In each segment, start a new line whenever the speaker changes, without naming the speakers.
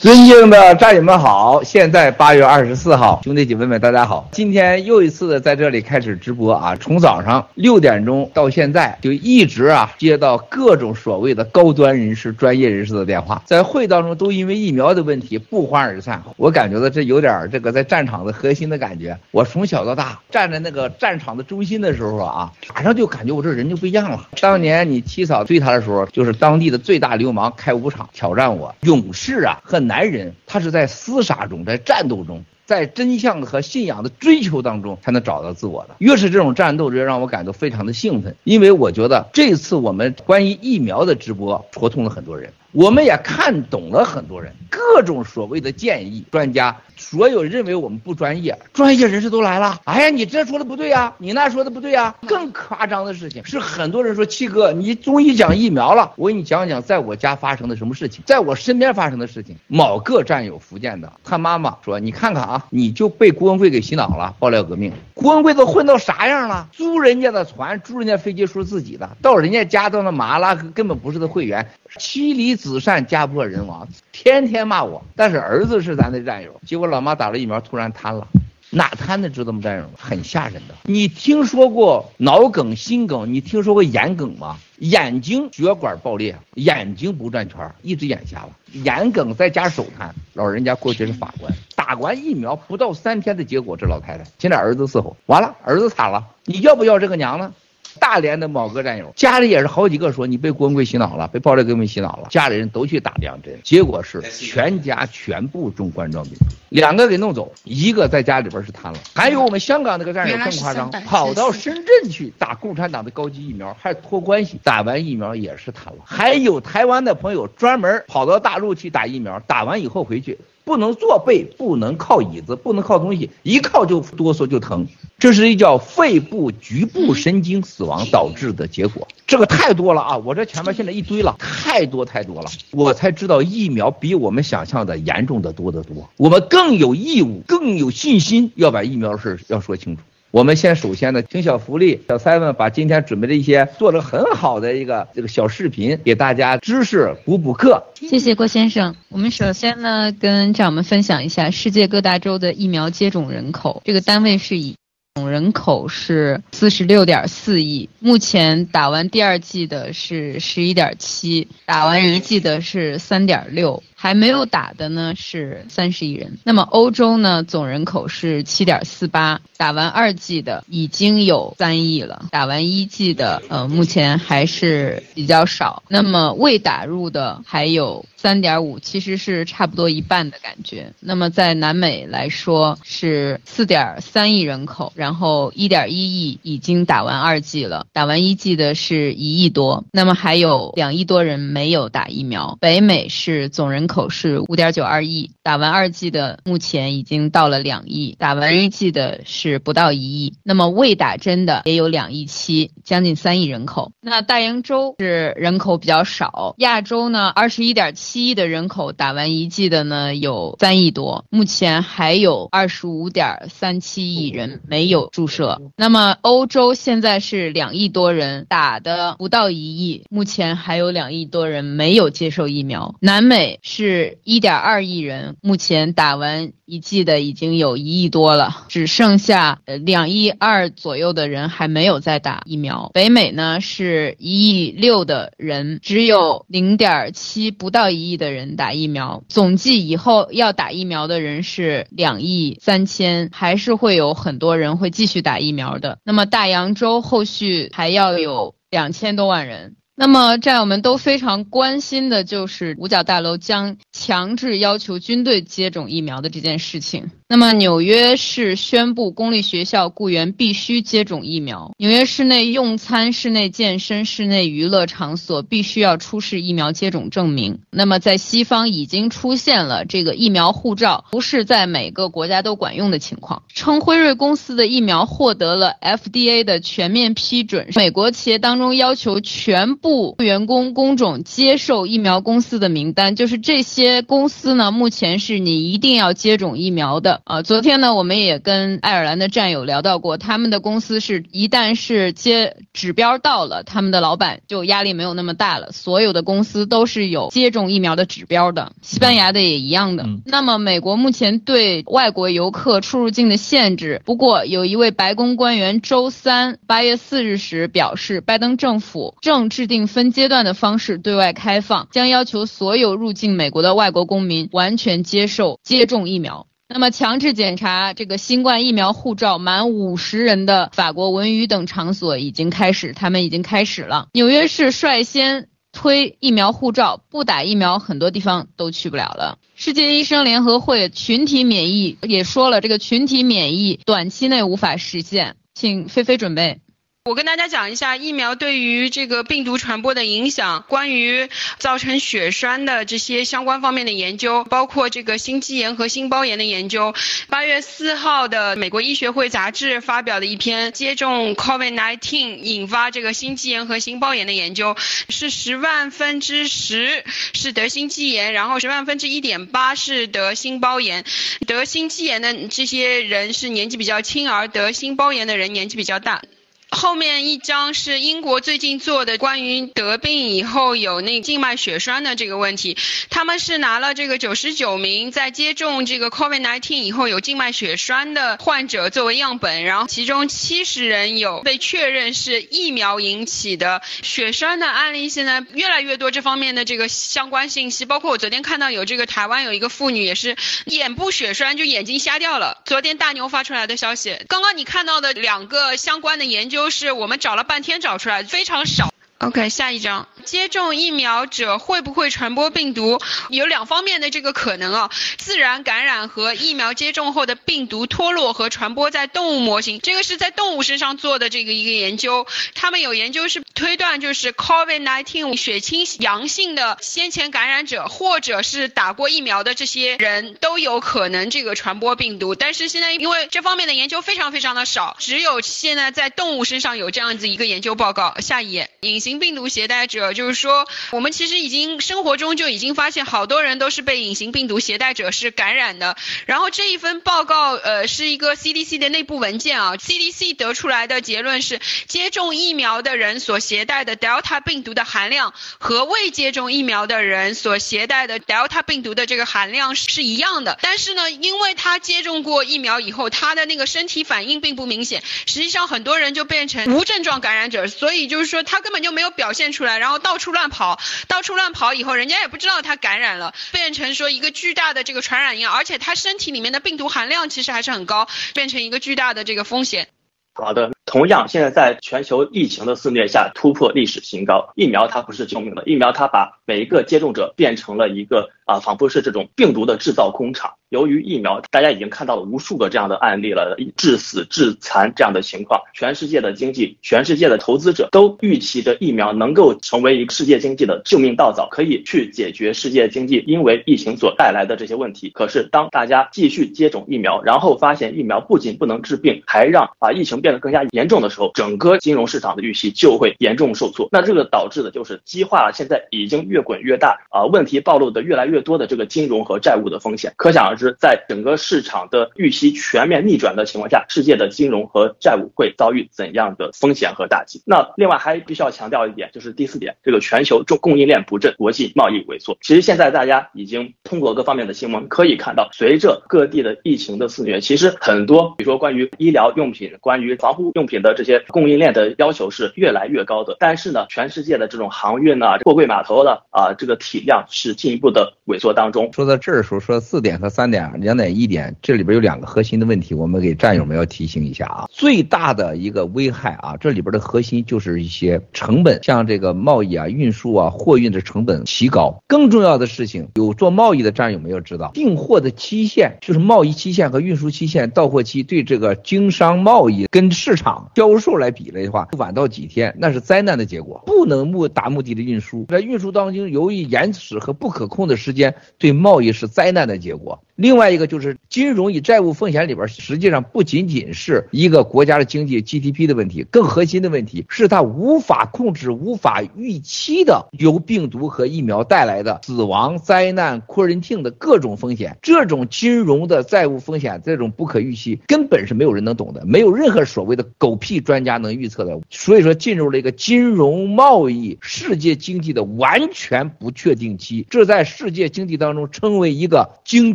尊敬的战友们好，现在八月二十四号，兄弟姐妹们大家好，今天又一次的在这里开始直播啊，从早上六点钟到现在就一直啊接到各种所谓的高端人士、专业人士的电话，在会当中都因为疫苗的问题不欢而散，我感觉到这有点这个在战场的核心的感觉。我从小到大站在那个战场的中心的时候啊，马上就感觉我这人就不一样了。当年你七嫂追他的时候，就是当地的最大流氓开武场挑战我，勇士啊恨。男人，他是在厮杀中，在战斗中，在真相和信仰的追求当中，才能找到自我的。越是这种战斗，越让我感到非常的兴奋，因为我觉得这次我们关于疫苗的直播，戳痛了很多人，我们也看懂了很多人各种所谓的建议，专家。所有认为我们不专业，专业人士都来了。哎呀，你这说的不对呀，你那说的不对呀。更夸张的事情是，很多人说七哥，你终于讲疫苗了。我给你讲讲，在我家发生的什么事情，在我身边发生的事情。某个战友，福建的，他妈妈说，你看看啊，你就被郭文贵给洗脑了，爆料革命。郭文贵都混到啥样了？租人家的船，租人家飞机，说自己的，到人家家到那麻辣，根本不是他会员。妻离子散，家破人亡，天天骂我。但是儿子是咱的战友，结果老妈打了疫苗，突然瘫了。哪瘫的知道吗？战友，很吓人的。你听说过脑梗、心梗？你听说过眼梗吗？眼睛血管爆裂，眼睛不转圈，一只眼瞎了。眼梗再加手瘫，老人家过去是法官，打完疫苗不到三天的结果，这老太太现在儿子伺候，完了儿子惨了。你要不要这个娘呢？大连的某个战友，家里也是好几个说你被郭文贵洗脑了，被爆料革命洗脑了，家里人都去打两针，结果是全家全部中冠状病毒，两个给弄走，一个在家里边是瘫了，还有我们香港那个战友更夸张，跑到深圳去打共产党的高级疫苗，还托关系打完疫苗也是瘫了，还有台湾的朋友专门跑到大陆去打疫苗，打完以后回去。不能坐背，不能靠椅子，不能靠东西，一靠就哆嗦就疼，这是一叫肺部局部神经死亡导致的结果。这个太多了啊！我这前面现在一堆了，太多太多了，我才知道疫苗比我们想象的严重的多得多。我们更有义务，更有信心要把疫苗的事要说清楚。我们先首先呢，听小福利小 seven 把今天准备的一些做得很好的一个这个小视频给大家知识补补课。
谢谢郭先生。我们首先呢，跟战友们分享一下世界各大洲的疫苗接种人口，这个单位是以。总人口是四十六点四亿，目前打完第二剂的是十一点七，打完一剂的是三点六，还没有打的呢是三十亿人。那么欧洲呢，总人口是七点四八，打完二剂的已经有三亿了，打完一剂的呃目前还是比较少。那么未打入的还有。三点五其实是差不多一半的感觉。那么在南美来说是四点三亿人口，然后一点一亿已经打完二剂了，打完一剂的是一亿多。那么还有两亿多人没有打疫苗。北美是总人口是五点九二亿，打完二剂的目前已经到了两亿，打完一剂的是不到一亿。那么未打针的也有两亿七，将近三亿人口。那大洋洲是人口比较少，亚洲呢二十一点七。亿的人口打完一剂的呢有三亿多，目前还有二十五点三七亿人没有注射。那么欧洲现在是两亿多人打的不到一亿，目前还有两亿多人没有接受疫苗。南美是是一点二亿人，目前打完一剂的已经有一亿多了，只剩下呃两亿二左右的人还没有在打疫苗。北美呢是一亿六的人，只有零点七不到。一亿的人打疫苗，总计以后要打疫苗的人是两亿三千，还是会有很多人会继续打疫苗的。那么大洋洲后续还要有两千多万人。那么战友们都非常关心的就是五角大楼将强制要求军队接种疫苗的这件事情。那么纽约市宣布，公立学校雇员必须接种疫苗。纽约市内用餐、室内健身、室内娱乐场所必须要出示疫苗接种证明。那么在西方已经出现了这个疫苗护照不是在每个国家都管用的情况。称辉瑞公司的疫苗获得了 FDA 的全面批准。美国企业当中要求全部员工工种接受疫苗公司的名单，就是这些公司呢，目前是你一定要接种疫苗的。的。呃，昨天呢，我们也跟爱尔兰的战友聊到过，他们的公司是一旦是接指标到了，他们的老板就压力没有那么大了。所有的公司都是有接种疫苗的指标的，西班牙的也一样的。嗯、那么，美国目前对外国游客出入境的限制，不过有一位白宫官员周三八月四日时表示，拜登政府正制定分阶段的方式对外开放，将要求所有入境美国的外国公民完全接受接种疫苗。那么，强制检查这个新冠疫苗护照满五十人的法国文娱等场所已经开始，他们已经开始了。纽约市率先推疫苗护照，不打疫苗，很多地方都去不了了。世界医生联合会群体免疫也说了，这个群体免疫短期内无法实现。请菲菲准备。
我跟大家讲一下疫苗对于这个病毒传播的影响，关于造成血栓的这些相关方面的研究，包括这个心肌炎和心包炎的研究。八月四号的美国医学会杂志发表的一篇接种 COVID-19 引发这个心肌炎和心包炎的研究，是十万分之十是得心肌炎，然后十万分之一点八是得心包炎。得心肌炎的这些人是年纪比较轻，而得心包炎的人年纪比较大。后面一张是英国最近做的关于得病以后有那静脉血栓的这个问题，他们是拿了这个九十九名在接种这个 COVID-19 以后有静脉血栓的患者作为样本，然后其中七十人有被确认是疫苗引起的血栓的案例，现在越来越多这方面的这个相关信息，包括我昨天看到有这个台湾有一个妇女也是眼部血栓就眼睛瞎掉了，昨天大牛发出来的消息，刚刚你看到的两个相关的研究。就是我们找了半天找出来，非常少。OK，下一张。接种疫苗者会不会传播病毒？有两方面的这个可能啊，自然感染和疫苗接种后的病毒脱落和传播在动物模型。这个是在动物身上做的这个一个研究，他们有研究是推断就是 COVID-19 血清阳性的先前感染者，或者是打过疫苗的这些人都有可能这个传播病毒。但是现在因为这方面的研究非常非常的少，只有现在在动物身上有这样子一个研究报告。下一页，隐形。病毒携带者，就是说，我们其实已经生活中就已经发现，好多人都是被隐形病毒携带者是感染的。然后这一份报告，呃，是一个 CDC 的内部文件啊，CDC 得出来的结论是，接种疫苗的人所携带的 Delta 病毒的含量和未接种疫苗的人所携带的 Delta 病毒的这个含量是一样的。但是呢，因为他接种过疫苗以后，他的那个身体反应并不明显，实际上很多人就变成无症状感染者，所以就是说他根本就。没有表现出来，然后到处乱跑，到处乱跑以后，人家也不知道他感染了，变成说一个巨大的这个传染源，而且他身体里面的病毒含量其实还是很高，变成一个巨大的这个风险。
好的。同样，现在在全球疫情的肆虐下突破历史新高。疫苗它不是救命的，疫苗它把每一个接种者变成了一个啊，仿佛是这种病毒的制造工厂。由于疫苗，大家已经看到了无数个这样的案例了，致死、致残这样的情况。全世界的经济，全世界的投资者都预期着疫苗能够成为一个世界经济的救命稻草，可以去解决世界经济因为疫情所带来的这些问题。可是，当大家继续接种疫苗，然后发现疫苗不仅不能治病，还让把疫情变得更加严严重的时候，整个金融市场的预期就会严重受挫。那这个导致的就是激化了现在已经越滚越大啊，问题暴露的越来越多的这个金融和债务的风险。可想而知，在整个市场的预期全面逆转的情况下，世界的金融和债务会遭遇怎样的风险和打击？那另外还必须要强调一点，就是第四点，这个全球供供应链不振，国际贸易萎缩。其实现在大家已经通过各方面的新闻可以看到，随着各地的疫情的肆虐，其实很多比如说关于医疗用品、关于防护用品的这些。供应链的要求是越来越高的，但是呢，全世界的这种航运啊、货柜码头的啊，这个体量是进一步的萎缩当中。
说到这儿的时候，说四点和三点、两点、一点，这里边有两个核心的问题，我们给战友们要提醒一下啊。最大的一个危害啊，这里边的核心就是一些成本，像这个贸易啊、运输啊、货运的成本奇高。更重要的事情，有做贸易的战友们要知道，订货的期限就是贸易期限和运输期限、到货期，对这个经商贸易跟市场销售来比了的话，晚到几天，那是灾难的结果。不能目达目的的运输，在运输当中，由于延迟和不可控的时间，对贸易是灾难的结果。另外一个就是金融与债务风险里边，实际上不仅仅是一个国家的经济 GDP 的问题，更核心的问题是它无法控制、无法预期的由病毒和疫苗带来的死亡、灾难、扩人性的各种风险。这种金融的债务风险，这种不可预期，根本是没有人能懂的，没有任何所谓的狗屁专家能预测的。所以说，进入了一个金融贸易世界经济的完全不确定期，这在世界经济当中称为一个经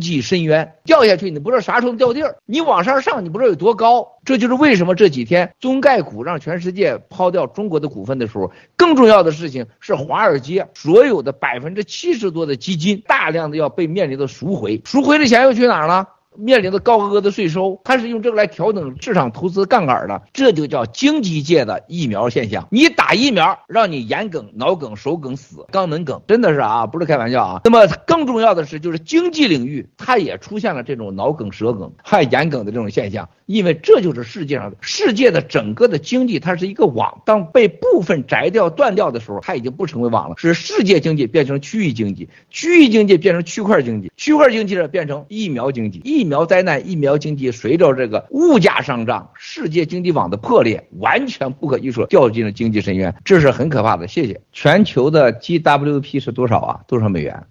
济深渊，掉下去你不知道啥时候掉地儿，你往上上你不知道有多高。这就是为什么这几天中概股让全世界抛掉中国的股份的时候，更重要的事情是华尔街所有的百分之七十多的基金大量的要被面临着赎回，赎回的钱又去哪儿了？面临的高额的税收，它是用这个来调整市场投资杠杆的，这就叫经济界的疫苗现象。你打疫苗，让你眼梗、脑梗、手梗死，肛门梗，真的是啊，不是开玩笑啊。那么更重要的是，就是经济领域，它也出现了这种脑梗、舌梗、还眼梗的这种现象，因为这就是世界上的世界的整个的经济，它是一个网，当被部分摘掉、断掉的时候，它已经不成为网了，是世界经济变成区域经济，区域经济变成区块经济，区块经济呢变成疫苗经济，疫。苗灾难，疫苗经济随着这个物价上涨，世界经济网的破裂，完全不可预测，掉进了经济深渊，这是很可怕的。谢谢。全球的 GWP 是多少啊？多少美元？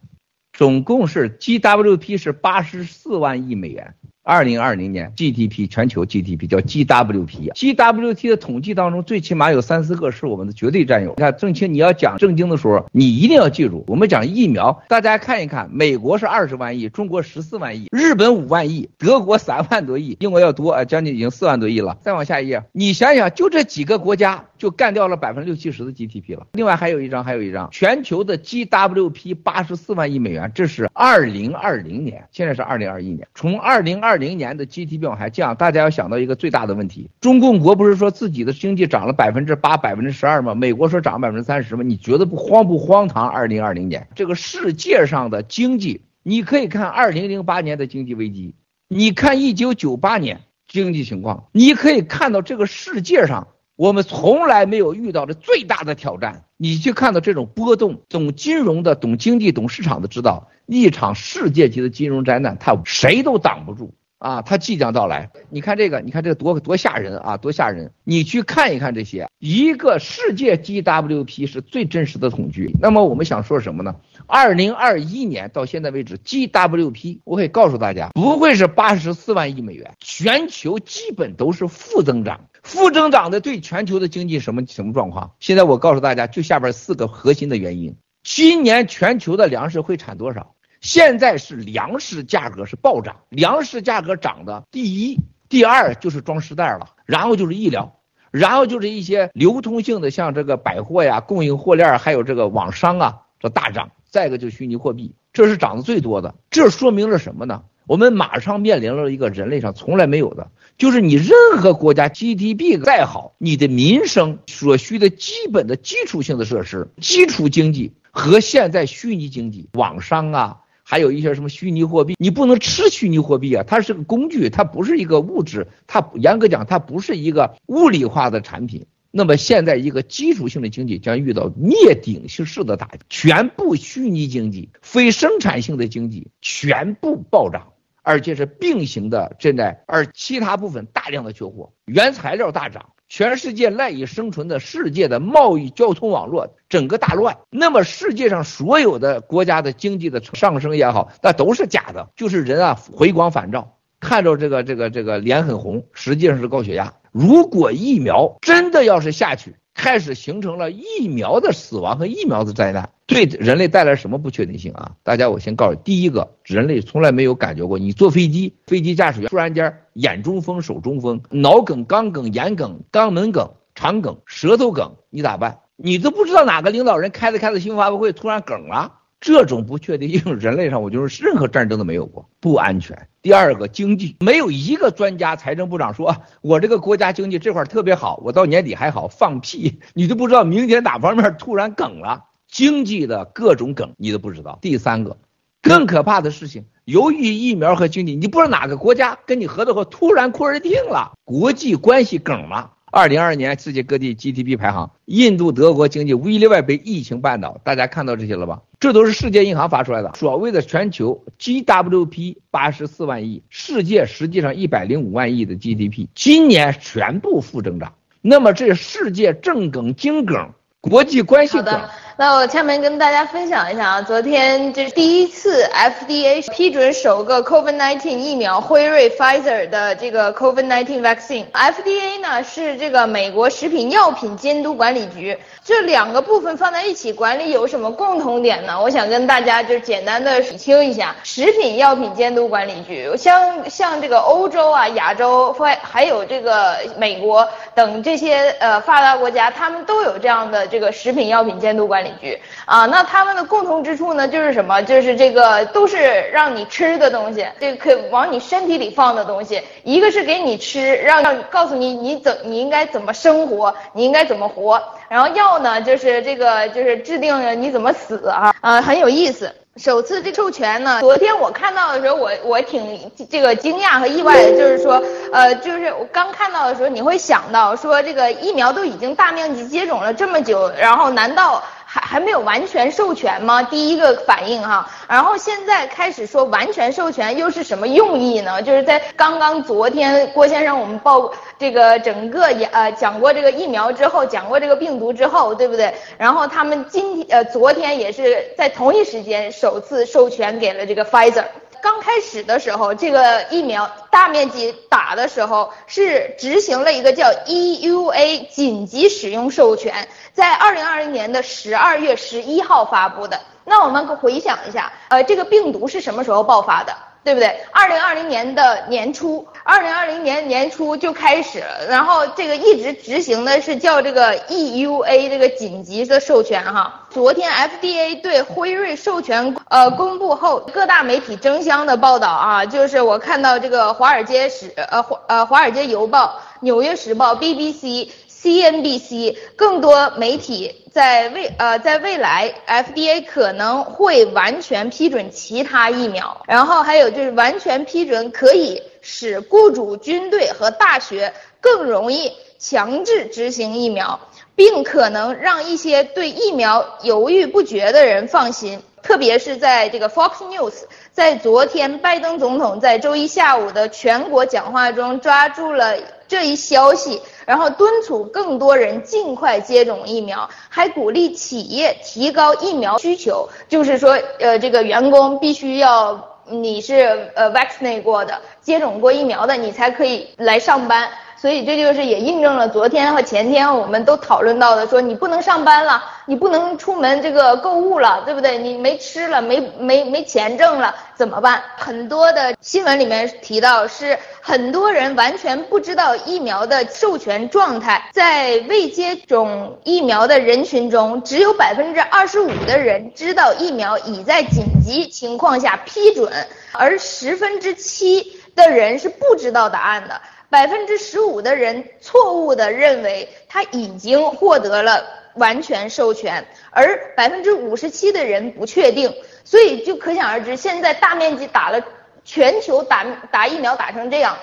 总共是 GWP 是八十四万亿美元。二零二零年 GDP 全球 GDP 叫 GWP，GWT 的统计当中最起码有三四个是我们的绝对占有。你看正清，你要讲正经的时候，你一定要记住，我们讲疫苗，大家看一看，美国是二十万亿，中国十四万亿，日本五万亿，德国三万多亿，英国要多啊，将近已经四万多亿了。再往下一页，你想想，就这几个国家就干掉了百分之六七十的 GDP 了。另外还有一张，还有一张，全球的 GWP 八十四万亿美元，这是二零二零年，现在是二零二一年，从二零二。二零年的 GDP 往下降，大家要想到一个最大的问题：中共国不是说自己的经济涨了百分之八、百分之十二吗？美国说涨百分之三十吗？你觉得不荒不荒唐？二零二零年这个世界上的经济，你可以看二零零八年的经济危机，你看一九九八年经济情况，你可以看到这个世界上我们从来没有遇到的最大的挑战。你去看到这种波动，懂金融的、懂经济、懂市场的知道，一场世界级的金融灾难，它谁都挡不住。啊，它即将到来。你看这个，你看这个多多吓人啊，多吓人！你去看一看这些，一个世界 GWP 是最真实的统计。那么我们想说什么呢？二零二一年到现在为止，GWP 我可以告诉大家，不会是八十四万亿美元，全球基本都是负增长。负增长的对全球的经济什么什么状况？现在我告诉大家，就下边四个核心的原因。今年全球的粮食会产多少？现在是粮食价格是暴涨，粮食价格涨的第一、第二就是装尸袋了，然后就是医疗，然后就是一些流通性的，像这个百货呀、供应货链，还有这个网商啊，这大涨。再一个就是虚拟货币，这是涨得最多的。这说明了什么呢？我们马上面临了一个人类上从来没有的，就是你任何国家 GDP 再好，你的民生所需的基本的基础性的设施、基础经济和现在虚拟经济、网商啊。还有一些什么虚拟货币，你不能吃虚拟货币啊，它是个工具，它不是一个物质，它严格讲它不是一个物理化的产品。那么现在一个基础性的经济将遇到灭顶式的打击，全部虚拟经济、非生产性的经济全部暴涨，而且是并行的正在，而其他部分大量的缺货，原材料大涨。全世界赖以生存的世界的贸易交通网络整个大乱，那么世界上所有的国家的经济的上升也好，那都是假的，就是人啊回光返照，看着这个这个这个脸很红，实际上是高血压。如果疫苗真的要是下去，开始形成了疫苗的死亡和疫苗的灾难，对人类带来什么不确定性啊？大家，我先告诉，第一个，人类从来没有感觉过，你坐飞机，飞机驾驶员突然间眼中风、手中风、脑梗、肛梗、眼梗、肛门梗、肠梗、舌头梗，你咋办？你都不知道哪个领导人开着开着新闻发布会突然梗了。这种不确定性，人类上我就是任何战争都没有过，不安全。第二个经济，没有一个专家、财政部长说，我这个国家经济这块特别好，我到年底还好，放屁，你都不知道明天哪方面突然梗了，经济的各种梗你都不知道。第三个，更可怕的事情，由于疫苗和经济，你不知道哪个国家跟你合作后突然 quarantine 了，国际关系梗了。二零二二年世界各地 GDP 排行，印度、德国经济无一例外被疫情绊倒。大家看到这些了吧？这都是世界银行发出来的，所谓的全球 GWP 八十四万亿，世界实际上一百零五万亿的 GDP，今年全部负增长。那么这世界正梗、经梗、国际关系梗。
那我下面跟大家分享一下啊，昨天这是第一次 FDA 批准首个 COVID-19 疫苗，辉瑞 Pfizer 的这个 COVID-19 vaccine。FDA 呢是这个美国食品药品监督管理局，这两个部分放在一起管理有什么共同点呢？我想跟大家就简单的理清一下，食品药品监督管理局，像像这个欧洲啊、亚洲，还还有这个美国等这些呃发达国家，他们都有这样的这个食品药品监督管理。领域啊，那他们的共同之处呢，就是什么？就是这个都是让你吃的东西，这个可以往你身体里放的东西。一个是给你吃，让让告诉你你怎你应该怎么生活，你应该怎么活。然后药呢，就是这个就是制定你怎么死啊啊，很有意思。首次这授权呢，昨天我看到的时候，我我挺这个惊讶和意外的，就是说，呃，就是我刚看到的时候，你会想到说，这个疫苗都已经大面积接种了这么久，然后难道？还还没有完全授权吗？第一个反应哈，然后现在开始说完全授权又是什么用意呢？就是在刚刚昨天郭先生我们报这个整个也呃讲过这个疫苗之后，讲过这个病毒之后，对不对？然后他们今天呃昨天也是在同一时间首次授权给了这个 Pfizer。刚开始的时候，这个疫苗大面积打的时候是执行了一个叫 EUA 紧急使用授权，在二零二零年的十二月十一号发布的。那我们回想一下，呃，这个病毒是什么时候爆发的？对不对？二零二零年的年初，二零二零年年初就开始，然后这个一直执行的是叫这个 EUA 这个紧急的授权哈。昨天 FDA 对辉瑞授权呃公布后，各大媒体争相的报道啊，就是我看到这个华尔街时呃华呃华尔街邮报、纽约时报、BBC。CNBC 更多媒体在未呃在未来，FDA 可能会完全批准其他疫苗，然后还有就是完全批准可以使雇主、军队和大学更容易强制执行疫苗，并可能让一些对疫苗犹豫不决的人放心。特别是在这个 Fox News 在昨天拜登总统在周一下午的全国讲话中抓住了这一消息。然后敦促更多人尽快接种疫苗，还鼓励企业提高疫苗需求，就是说，呃，这个员工必须要你是呃 vaccinate 过的，接种过疫苗的，你才可以来上班。所以这就是也印证了昨天和前天我们都讨论到的，说你不能上班了，你不能出门这个购物了，对不对？你没吃了，没没没钱挣了，怎么办？很多的新闻里面提到是很多人完全不知道疫苗的授权状态，在未接种疫苗的人群中，只有百分之二十五的人知道疫苗已在紧急情况下批准，而十分之七的人是不知道答案的。百分之十五的人错误地认为他已经获得了完全授权，而百分之五十七的人不确定，所以就可想而知，现在大面积打了全球打打疫苗打成这样，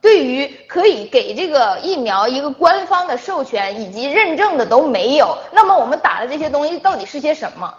对于可以给这个疫苗一个官方的授权以及认证的都没有，那么我们打的这些东西到底是些什么？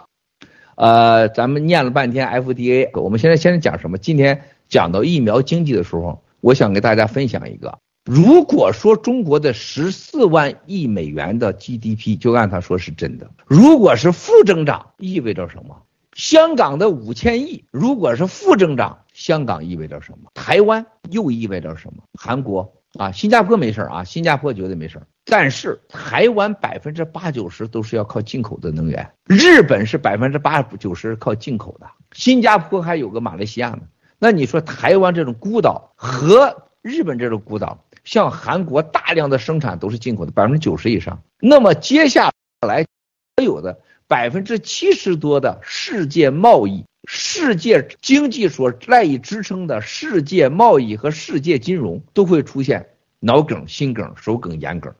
呃，咱们念了半天 FDA，我们现在先讲什么？今天讲到疫苗经济的时候。我想给大家分享一个，如果说中国的十四万亿美元的 GDP 就按他说是真的，如果是负增长，意味着什么？香港的五千亿如果是负增长，香港意味着什么？台湾又意味着什么？韩国啊，新加坡没事啊，新加坡绝对没事，但是台湾百分之八九十都是要靠进口的能源，日本是百分之八九十靠进口的，新加坡还有个马来西亚呢。那你说台湾这种孤岛和日本这种孤岛，像韩国大量的生产都是进口的，百分之九十以上。那么接下来所有的百分之七十多的世界贸易、世界经济所赖以支撑的世界贸易和世界金融都会出现脑梗、心梗、手梗、眼梗。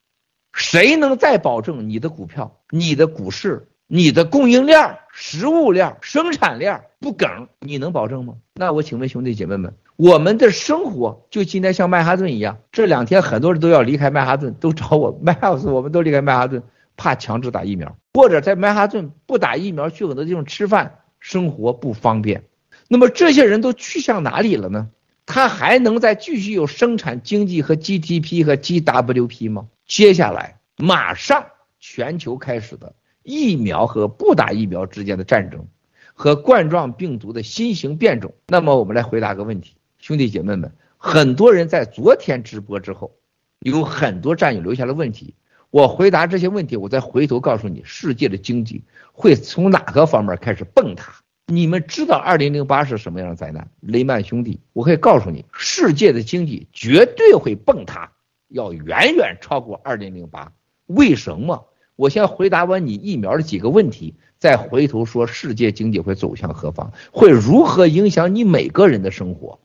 谁能再保证你的股票、你的股市你的供应链、食物链、生产链不梗，你能保证吗？那我请问兄弟姐妹们，我们的生活就今天像曼哈顿一样，这两天很多人都要离开曼哈顿，都找我麦老师，我们都离开曼哈顿，怕强制打疫苗，或者在曼哈顿不打疫苗去很多地方吃饭，生活不方便。那么这些人都去向哪里了呢？他还能再继续有生产经济和 GDP 和 GWP 吗？接下来马上全球开始的疫苗和不打疫苗之间的战争，和冠状病毒的新型变种。那么我们来回答个问题，兄弟姐妹们，很多人在昨天直播之后，有很多战友留下了问题。我回答这些问题，我再回头告诉你，世界的经济会从哪个方面开始崩塌？你们知道二零零八是什么样的灾难？雷曼兄弟，我可以告诉你，世界的经济绝对会崩塌，要远远超过二零零八。为什么？我先回答完你疫苗的几个问题，再回头说世界经济会走向何方，会如何影响你每个人的生活。